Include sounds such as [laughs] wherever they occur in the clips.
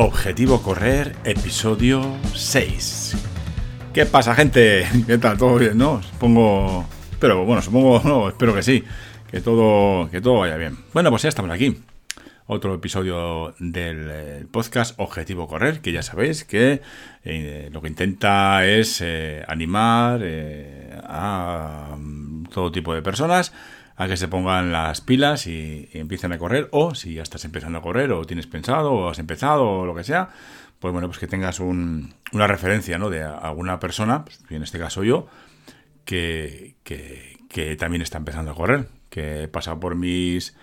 Objetivo Correr, episodio 6. ¿Qué pasa, gente? [laughs] ¿Qué tal? ¿Todo bien, no? Supongo. Pero bueno, supongo, [laughs] no, espero que sí. Que todo, que todo vaya bien. Bueno, pues ya estamos aquí. Otro episodio del eh, podcast Objetivo Correr, que ya sabéis que eh, lo que intenta es eh, animar a mm, todo tipo de personas a que se pongan las pilas y, empiecen a correr, o si ya estás empezando a correr, o tienes pensado, o has empezado, o lo que sea, pues bueno, pues que tengas una referencia, ¿no? De alguna persona, pues, en este caso yo, que, que, también está empezando a correr, que he pasado por mis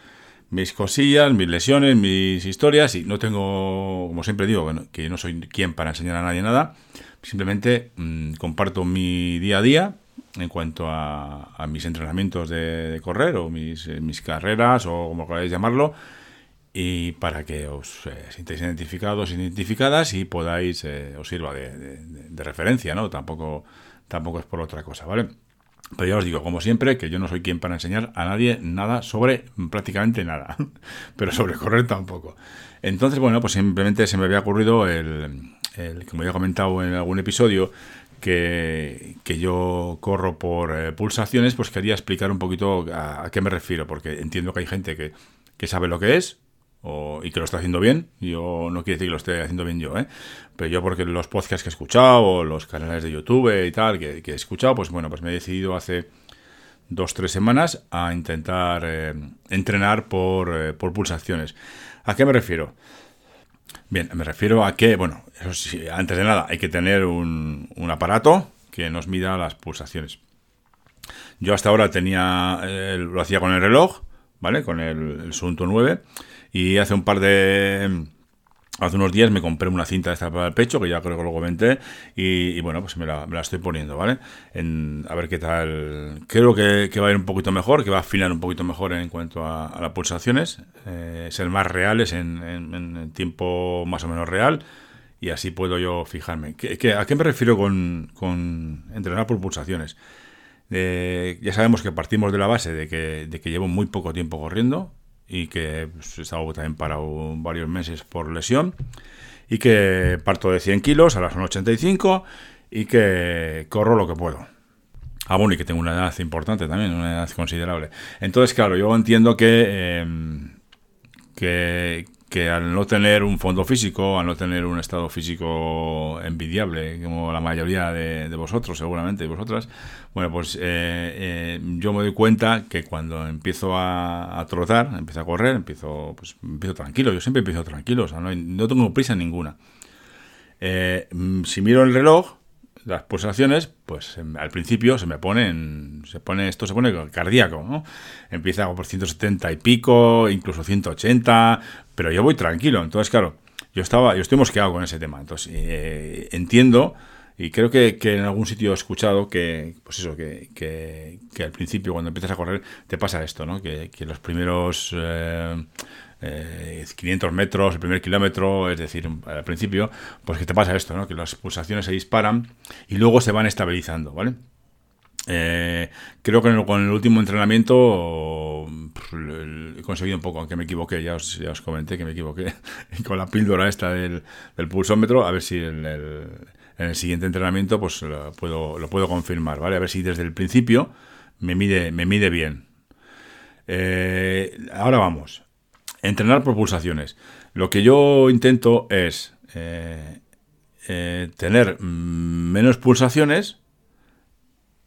mis cosillas, mis lesiones, mis historias y no tengo, como siempre digo, que no soy quien para enseñar a nadie nada, simplemente mm, comparto mi día a día en cuanto a, mis entrenamientos de, correr o mis, eh, mis, carreras o como queráis llamarlo y para que os eh, sintáis identificados, identificadas y podáis, eh, os sirva de, referencia, ¿no? Tampoco, tampoco es por otra cosa, ¿vale? Pero ya os digo, como siempre, que yo no soy quien para enseñar a nadie nada sobre prácticamente nada, [laughs] pero sobre correr tampoco. Entonces, bueno, pues simplemente se me había ocurrido el, el como ya he comentado en algún episodio, que, yo corro por eh, pulsaciones, pues quería explicar un poquito a, qué me refiero, porque entiendo que hay gente que, sabe lo que es y que lo está haciendo bien. Yo no quiero decir que lo esté haciendo bien yo, ¿eh? pero yo porque los podcasts que he escuchado, o los canales de YouTube y tal que, he escuchado, pues bueno, pues me he decidido hace dos, tres semanas a intentar eh, entrenar por, eh, por pulsaciones. ¿A qué me refiero? Bien, me refiero a que, bueno, eso sí, antes de nada hay que tener un, aparato que nos mida las pulsaciones. Yo hasta ahora tenía, eh, lo hacía con el reloj, ¿vale? Con el, el Sunto 9 y hace un par de Hace unos días me compré una cinta esta para el pecho, que ya creo que lo comenté, y, bueno, pues me la, estoy poniendo, ¿vale? a ver qué tal. Creo que, va a ir un poquito mejor, que va a afinar un poquito mejor en cuanto a, las pulsaciones, eh, ser más reales en, en, tiempo más o menos real, y así puedo yo fijarme. a qué me refiero con, entrenar por pulsaciones? Eh, ya sabemos que partimos de la base de de que llevo muy poco tiempo corriendo, y que pues, he estado también parado varios meses por lesión y que parto de 100 kilos, a las 85 y que corro lo que puedo. Ah, bueno, y que tengo una edad importante también, una edad considerable. Entonces, claro, yo entiendo que, em, que, que al no tener un fondo físico, al no tener un estado físico envidiable, como la mayoría de, vosotros, seguramente, y vosotras, bueno, pues eh, eh, yo me doy cuenta que cuando empiezo a, trotar, empiezo a correr, empiezo, pues, empiezo tranquilo, yo siempre empiezo tranquilo, o sea, no, tengo prisa ninguna. Eh, si miro el reloj, las pulsaciones, pues al principio se me ponen, se pone, esto se pone cardíaco, ¿no? Empieza por 170 y pico, incluso 180, pero yo voy tranquilo. Entonces, claro, yo estaba, yo estoy mosqueado con ese tema. Entonces, eh, entiendo y creo que, en algún sitio he escuchado que, pues eso, que, que, al principio cuando empiezas a correr te pasa esto, ¿no? Que, los primeros eh, 500 eh, metros, el primer kilómetro, es decir, al principio, pues que te pasa esto, ¿no? Que las pulsaciones se disparan y luego se van estabilizando, ¿vale? Eh, creo que con el último entrenamiento he conseguido un poco, aunque me equivoqué, ya os, comenté que me equivoqué [laughs] con la píldora esta del, pulsómetro, a ver si en el, en el, siguiente entrenamiento pues lo puedo, lo puedo confirmar, ¿vale? A ver si desde el principio me mide, me mide bien. Eh, ahora vamos. Entrenar por pulsaciones. Lo que yo intento es eh, eh, tener menos pulsaciones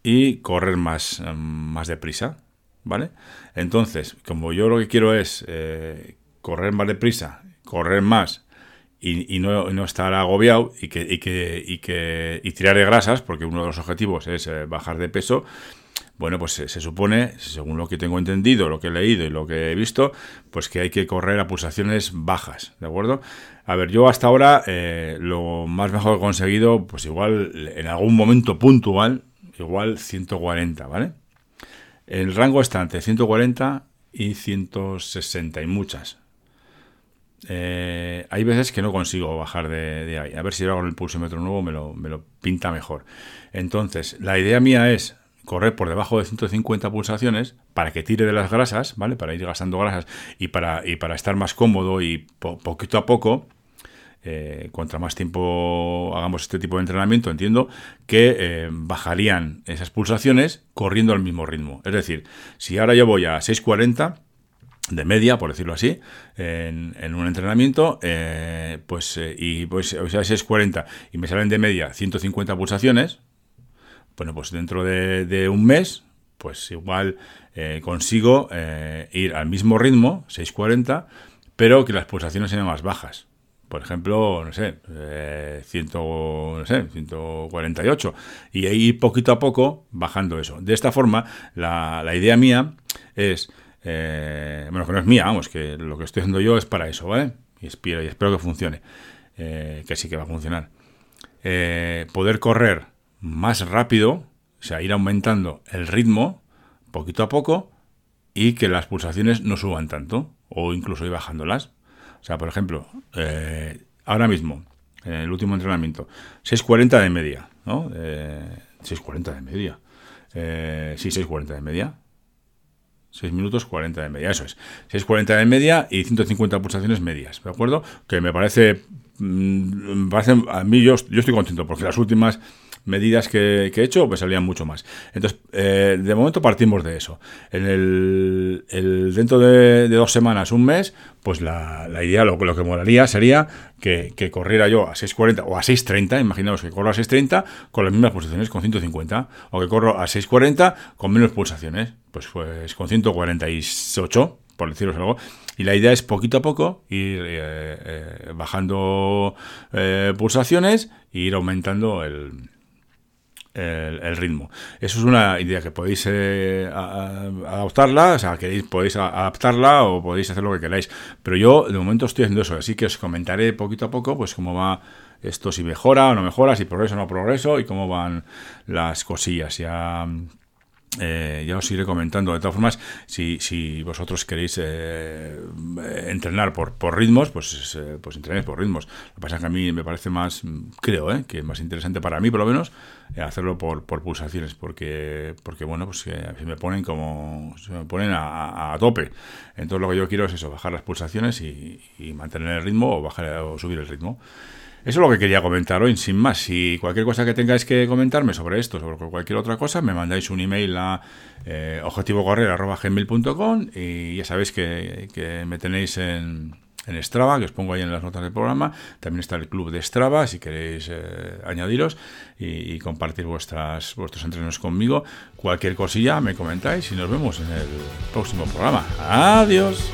y correr más, más deprisa. ¿Vale? Entonces, como yo lo que quiero es eh, correr más deprisa, correr más y, no, estar agobiado y que, y que, que y tirar de grasas, porque uno de los objetivos es bajar de peso, bueno, pues se, supone, según lo que tengo entendido, lo que he leído y lo que he visto, pues que hay que correr a pulsaciones bajas, ¿de acuerdo? A ver, yo hasta ahora eh, lo más mejor que he conseguido, pues igual en algún momento puntual, igual 140, ¿vale? El rango está entre 140 y 160 y muchas. Eh, hay veces que no consigo bajar de, ahí. A ver si hago el pulsómetro nuevo me lo, me lo pinta mejor. Entonces, la idea mía es correr por debajo de 150 pulsaciones para que tire de las grasas, ¿vale? Para ir gastando grasas y para, y para estar más cómodo y poquito a poco eh, contra más tiempo hagamos este tipo de entrenamiento, entiendo que eh, bajarían esas pulsaciones corriendo al mismo ritmo. Es decir, si ahora yo voy a 640 de media, por decirlo así, en, un entrenamiento, eh, pues y pues o sea, 640 y me salen de media 150 pulsaciones, bueno, pues dentro de, un mes, pues igual consigo ir al mismo ritmo, 640, pero que las pulsaciones sean más bajas por ejemplo, no sé, eh, 148, y ahí poquito a poco bajando eso. De esta forma, la, idea mía es, eh, bueno, que no es mía, vamos, que lo que estoy haciendo yo es para eso, ¿vale? Y espero, y espero que funcione, eh, que sí que va a funcionar. Eh, poder correr más rápido, o sea, ir aumentando el ritmo poquito a poco y que las pulsaciones no suban tanto, o incluso ir bajándolas. O sea, por ejemplo, eh, ahora mismo, en el último entrenamiento, 6.40 de media, ¿no? Eh, 6.40 de media. Eh, sí, 6.40 de media. 6 minutos 40 de media, eso es. 6.40 de media y 150 pulsaciones medias, ¿de acuerdo? Que me parece, mm, me parece a mí yo, yo estoy contento porque las últimas medidas que, he hecho, pues salían mucho más. Entonces, eh, de momento partimos de eso. En el, dentro de, dos semanas, un mes, pues la, idea, lo, lo que molaría sería que, corriera yo a 6.40 o a 6.30, imaginaos que corro a 6.30 con las mismas pulsaciones, con 150, o que corro a 6.40 con menos pulsaciones, pues, pues con 148, por deciros algo. Y la idea es poquito a poco ir eh, eh, bajando pulsaciones e ir aumentando el, el, ritmo. Eso es una idea que podéis eh, adoptarla, o sea, queréis, podéis adaptarla o podéis hacer lo que queráis. Pero yo de momento estoy haciendo eso, así que os comentaré poquito a poco pues cómo va esto, si mejora o no mejora, si progreso o no progreso y cómo van las cosillas. Ya eh, ya os iré comentando. De todas formas, si, si vosotros queréis eh, entrenar por, por ritmos, pues, eh, pues entrenéis por ritmos. Lo que pasa es que a mí me parece más, creo, eh, que es más interesante para mí, por lo menos, hacerlo por, por pulsaciones, porque, porque bueno, pues se me ponen como, se me ponen a, a, tope. Entonces lo que yo quiero es eso, bajar las pulsaciones y, y mantener el ritmo o bajar o subir el ritmo. Eso es lo que quería comentar hoy, sin más. Si cualquier cosa que tengáis que comentarme sobre esto, sobre cualquier otra cosa, me mandáis un email a eh, objetivocorrer.gmail.com y ya sabéis que, me tenéis en, en, Strava, que os pongo ahí en las notas del programa. También está el club de Strava, si queréis eh, añadiros y, compartir vuestros entrenos conmigo. Cualquier cosilla me comentáis y nos vemos en el próximo programa. Adiós.